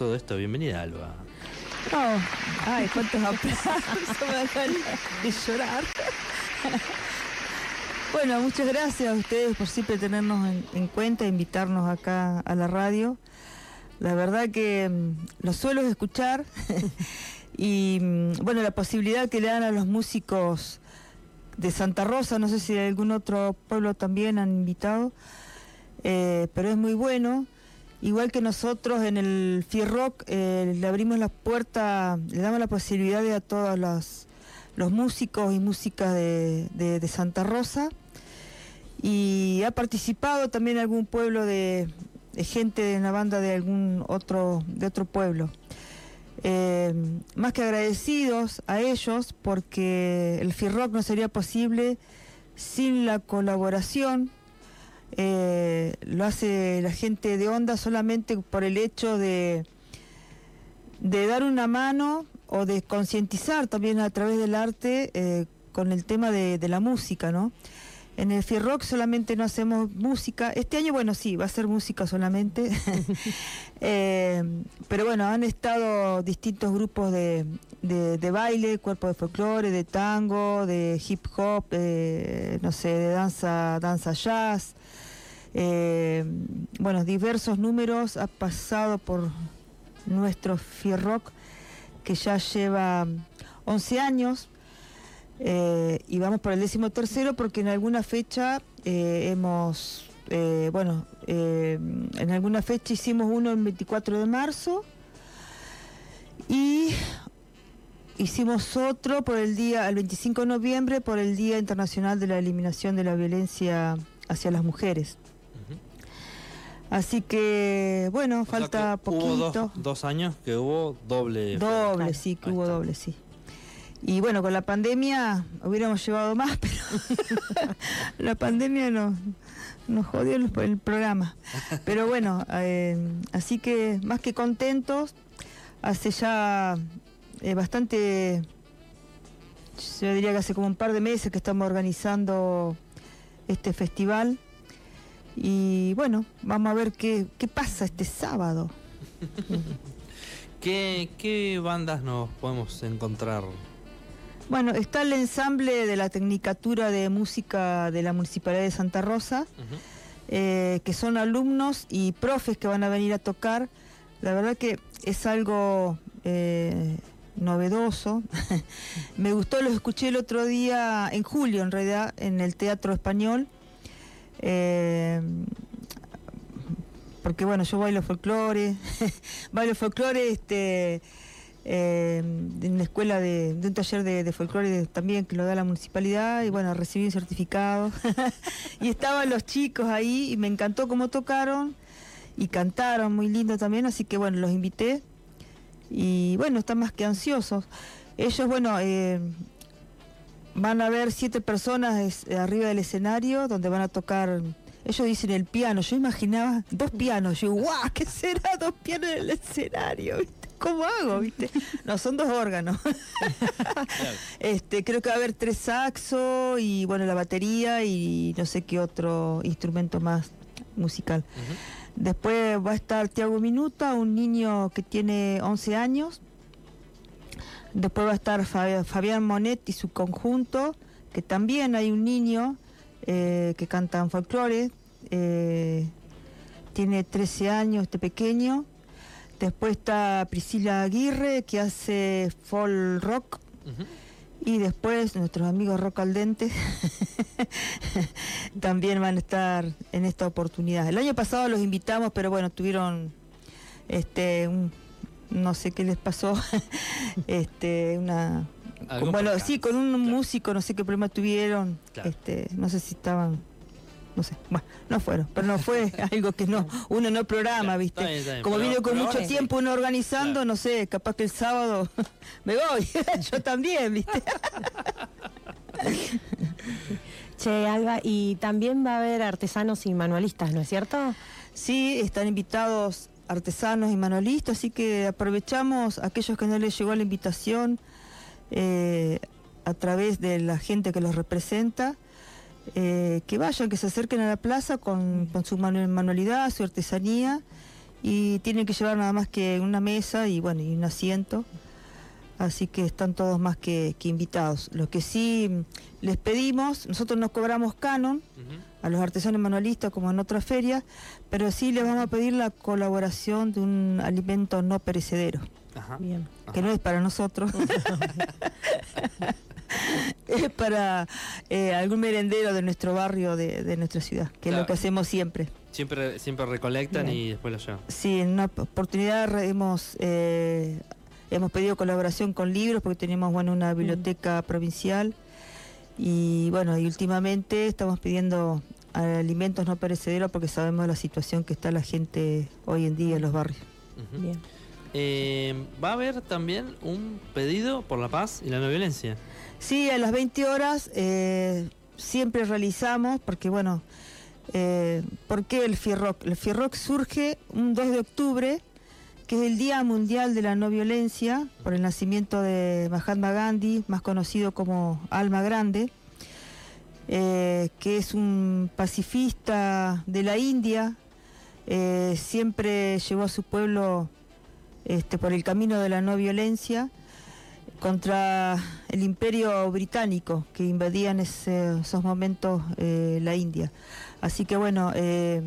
todo esto? Bienvenida, Alba. Ay, cuántos aplausos me dan de llorar. Bueno, muchas gracias a ustedes por siempre tenernos en, en cuenta, invitarnos acá a la radio. La verdad que mm, los suelo escuchar y mm, bueno, la posibilidad que le dan a los músicos de Santa Rosa, no sé si de algún otro pueblo también han invitado, eh, pero es muy bueno. Igual que nosotros en el Fierrock eh, le abrimos la puerta, le damos la posibilidad a todos los, los músicos y músicas de, Santa Rosa. Y ha participado también algún pueblo de, gente de una banda de algún otro, de otro pueblo. Eh, más que agradecidos a ellos porque el Fierrock no sería posible sin la colaboración eh, lo hace la gente de Onda solamente por el hecho de, de dar una mano o de concientizar también a través del arte eh, con el tema de, de la música, ¿no? En el Fierrock solamente no hacemos música. Este año, bueno, sí, va a ser música solamente. Eh, pero bueno, han estado distintos grupos de, de- de baile, cuerpo de folclore, de tango, de hip hop, eh, no sé, de danza, danza jazz. Eh, bueno, diversos números ha pasado por nuestro Fierrock, que ya lleva 11 años. Eh, y vamos por el décimo tercero porque en alguna fecha eh, hemos, eh, bueno, eh, en alguna fecha hicimos uno el 24 de marzo y hicimos otro por el día, el 25 de noviembre, por el Día Internacional de la Eliminación de la Violencia hacia las Mujeres. Así que, bueno, O falta Hubo poquito. dos, dos años que hubo doble. Doble, Claro, sí, que ahí hubo está. doble, sí. Y bueno, con la pandemia hubiéramos llevado más, pero la pandemia nos, nos jodió el, programa. Pero bueno, eh, así que más que contentos, hace ya eh, bastante, yo diría que hace como un par de meses que estamos organizando este festival. Y bueno, vamos a ver qué, qué pasa este sábado. ¿Qué, ¿Qué bandas nos podemos encontrar? Bueno, está el ensamble de la Tecnicatura de Música de la Municipalidad de Santa Rosa, eh, que son alumnos y profes que van a venir a tocar. La verdad que es algo eh, novedoso. Me gustó, los escuché el otro día, en julio en realidad, en el Teatro Español. Eh, porque bueno, yo bailo folclore, bailo folclore este, eh, en la escuela de, de un taller de, de folclore también que lo da la municipalidad y bueno, recibí un certificado y estaban los chicos ahí y me encantó cómo tocaron y cantaron muy lindo también, así que bueno, los invité y bueno, están más que ansiosos. Ellos, bueno, eh, van a ver siete personas arriba del escenario donde van a tocar. Ellos dicen el piano. Yo imaginaba dos pianos. Yo, guau, ¿qué será dos pianos en el escenario? ¿Viste? ¿Cómo hago? ¿Viste? No, son dos órganos. este, creo que va a haber tres saxos y bueno, la batería y no sé qué otro instrumento más musical. Después va a estar Tiago Minuta, un niño que tiene 11 años. Después va a estar Fa- Fabián Monet y su conjunto, que también hay un niño eh, que canta en folclore. eh, tiene 13 años, este pequeño. Después está Priscila Aguirre, que hace folk rock. Y después nuestros amigos Rock al Dente también van a estar en esta oportunidad. El año pasado los invitamos, pero bueno, tuvieron este un- no sé qué les pasó, este una bueno, percance, sí, con un claro. músico, no sé qué problema tuvieron, Claro. este, no sé si estaban no sé, bueno, no fueron, pero no fue algo que no, uno no programa, ¿viste? está bien, está bien, Como vino con mucho tiempo uno organizando, Claro. no sé, capaz que el sábado me voy, yo también, ¿viste? Che, Alba, y también va a haber artesanos y manualistas, ¿no es cierto? Sí, están invitados artesanos y manualistas, así que aprovechamos a aquellos que no les llegó la invitación eh, a través de la gente que los representa, eh, que vayan, que se acerquen a la plaza con, con su manu- manualidad, su artesanía y tienen que llevar nada más que una mesa y bueno, y un asiento. Así que están todos más que, que invitados. Lo que sí les pedimos, nosotros nos cobramos canon a los artesanos manualistas como en otras ferias, pero sí les vamos a pedir la colaboración de un alimento no perecedero, Ajá. Bien. que no es para nosotros, es para eh, algún merendero de nuestro barrio, de, de nuestra ciudad, que es lo que hacemos siempre. Siempre, siempre recolectan Bien. y después lo llevan. Sí, en una oportunidad hemos eh, hemos pedido colaboración con libros porque tenemos bueno una biblioteca provincial y bueno y últimamente estamos pidiendo alimentos no perecederos porque sabemos la situación que está la gente hoy en día en los barrios. Bien. Eh, va a haber también un pedido por la paz y la no violencia. Sí, a las 20 horas eh, siempre realizamos, porque bueno, eh, ¿por qué el FIRROC? El FIRROC surge un 2 de octubre, que es el Día Mundial de la No Violencia, por el nacimiento de Mahatma Gandhi, más conocido como Alma Grande, eh, que es un pacifista de la India, eh, siempre llevó a su pueblo este, por el camino de la no violencia contra el imperio británico que invadía en ese- esos momentos eh, la India. Así que bueno, eh,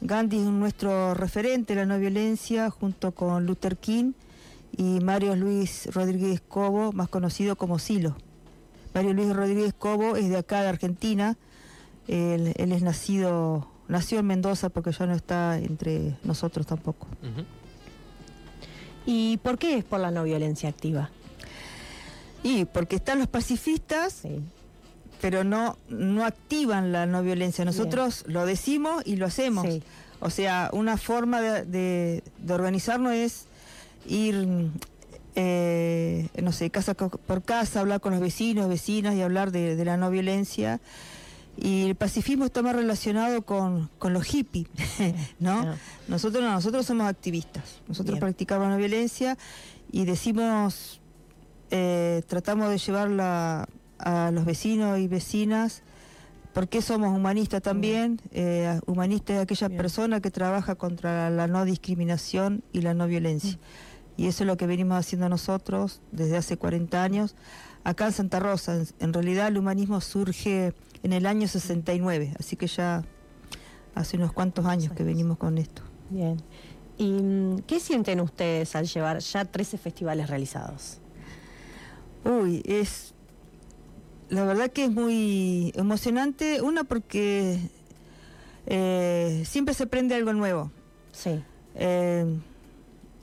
Gandhi es nuestro referente de la no violencia junto con Luther King y Mario Luis Rodríguez Cobo, más conocido como Silo. Mario Luis Rodríguez Cobo es de acá de Argentina, él, él es nacido, nació en Mendoza porque ya no está entre nosotros tampoco. ¿Y por qué es por la no violencia activa? Y porque están los pacifistas Sí. pero no, no activan la no violencia. Nosotros lo decimos y lo hacemos. Sí. O sea, una forma de, de- de organizarnos es ir, eh, no sé, casa por casa, hablar con los vecinos, vecinas y hablar de, de la no violencia. Y el pacifismo está más relacionado con, con los hippies, ¿no? Nosotros no, nosotros somos activistas. Nosotros Bien. practicamos la no violencia y decimos, eh, tratamos de llevarla a los vecinos y vecinas, porque somos humanistas también. Eh, humanista es aquella Bien. persona que trabaja contra la no discriminación y la no violencia. Y eso es lo que venimos haciendo nosotros desde hace 40 años. Acá en Santa Rosa, en, en realidad el humanismo surge en el año 69, así que ya hace unos cuantos años que venimos con esto. Bien. ¿Y mm, qué sienten ustedes al llevar ya 13 festivales realizados? Uy, es. La verdad que es muy emocionante. Una, porque eh, siempre se aprende algo nuevo. Sí. Eh,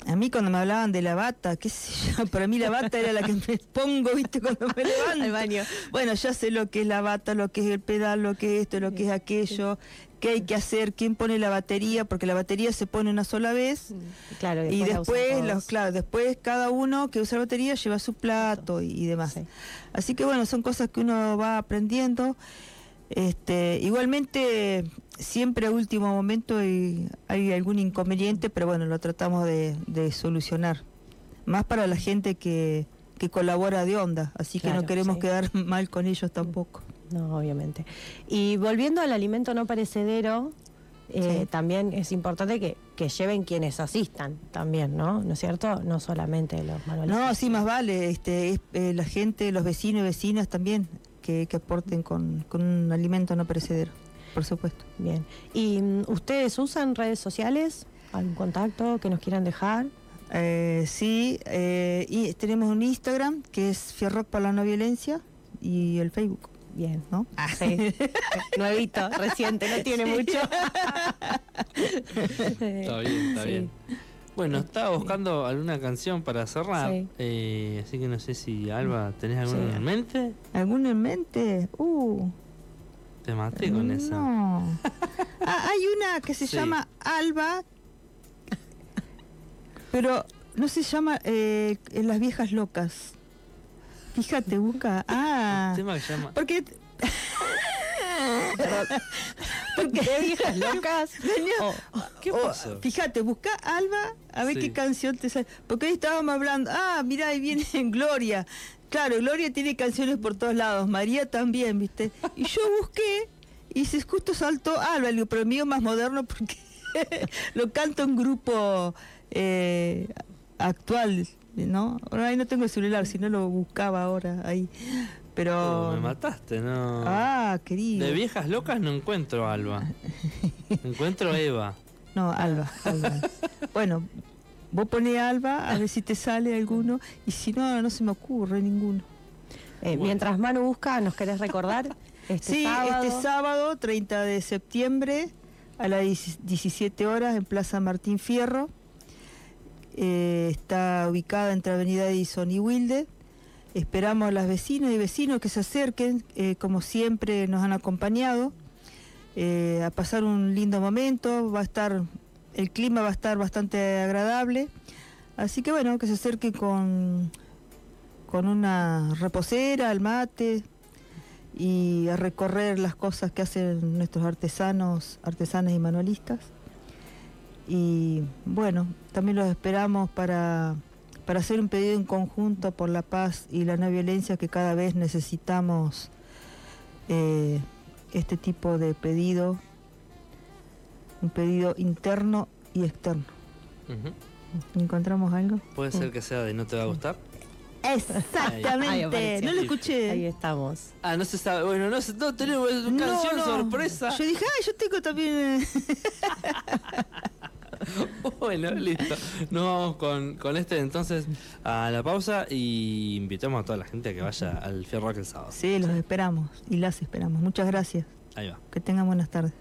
a mí, cuando me hablaban de la bata, qué sé yo, para mí la bata era la que me pongo, ¿viste? Cuando me levanto. Al baño. Bueno, ya sé lo que es la bata, lo que es el pedal, lo que es esto, lo que es aquello, qué hay que hacer, quién pone la batería, porque la batería se pone una sola vez. Claro, Y la usan después, los, claro, después cada uno que usa la batería lleva su plato y, y demás. Sí. Así que bueno, son cosas que uno va aprendiendo. Este, igualmente, siempre a último momento hay, hay algún inconveniente, pero bueno, lo tratamos de, de solucionar. Más para la gente que, que colabora de onda, así que no queremos sí. quedar mal con ellos tampoco. No, obviamente. Y volviendo al alimento no perecedero, eh, Sí. también es importante que, que lleven quienes asistan también, ¿no? ¿No es cierto? No solamente los manualistas. No, sí, más vale, este, es, eh, la gente, los vecinos y vecinas también, que, que aporten con, con un alimento no perecedero, por supuesto. Bien. ¿Y mm, ustedes usan redes sociales? ¿Algún contacto que nos quieran dejar? Eh, sí, eh, y tenemos un Instagram que es Fierrock para la no violencia y el Facebook, Bien. ¿no? Sí. Nuevito, reciente, no tiene mucho. Está bien, está Sí. bien. Bueno, estaba buscando alguna canción para cerrar, Sí. eh, así que no sé si Alba, ¿tenés alguna Sí. en mente? ¿Alguno en mente? Uh, Te maté con esa. no. Ah, hay una que se Sí. llama Alba, pero no se llama eh, en Las Viejas Locas. Fíjate, busca. Ah, porque... porque ¿Qué viejas locas? Oh, ¿Qué O, pasó? Fíjate, busca Alba, a ver Sí. qué canción te sale. Porque hoy estábamos hablando, ah, mira, ahí viene Gloria. Claro, Gloria tiene canciones por todos lados, María también, ¿viste? Y yo busqué y se justo saltó Alba, digo, pero el mío más moderno porque lo canta un grupo eh, actual, ¿no? Ahora ahí no tengo el celular, si no lo buscaba ahora ahí. Pero. Oh, me mataste, ¿no? Ah, querido. De viejas locas no encuentro a Alba. encuentro a Eva. No, Alba, Alba. bueno, vos ponés Alba a ver si te sale alguno y si no, no se me ocurre ninguno. Eh, Mientras Manu busca, ¿nos querés recordar? Este sí, sábado. este sábado, 30 de septiembre, a las 17 horas en Plaza Martín Fierro. Eh, está ubicada entre Avenida Edison y Wilde. Esperamos a las vecinas y vecinos que se acerquen, eh, como siempre nos han acompañado, eh, a pasar un lindo momento. Va a estar, el clima va a estar bastante agradable. Así que bueno, que se acerquen con, con una reposera, al mate y a recorrer las cosas que hacen nuestros artesanos, artesanas y manualistas. Y bueno, también los esperamos para, para hacer un pedido en conjunto por la paz y la no violencia que cada vez necesitamos eh, este tipo de pedido, un pedido interno y externo. ¿Encontramos algo? Puede ser que sea de no te va a gustar. Exactamente, no lo escuché. Ahí estamos. Ah, no se sabe. Bueno, no, se- no tenemos No, canción no. sorpresa. Yo dije, ay, yo tengo también. Bueno, listo. Nos vamos con, con este entonces a la pausa y invitamos a toda la gente a que vaya al Fierro Rock el sábado. Sí, los esperamos y las esperamos. Muchas gracias. Ahí va. Que tengan buenas tardes.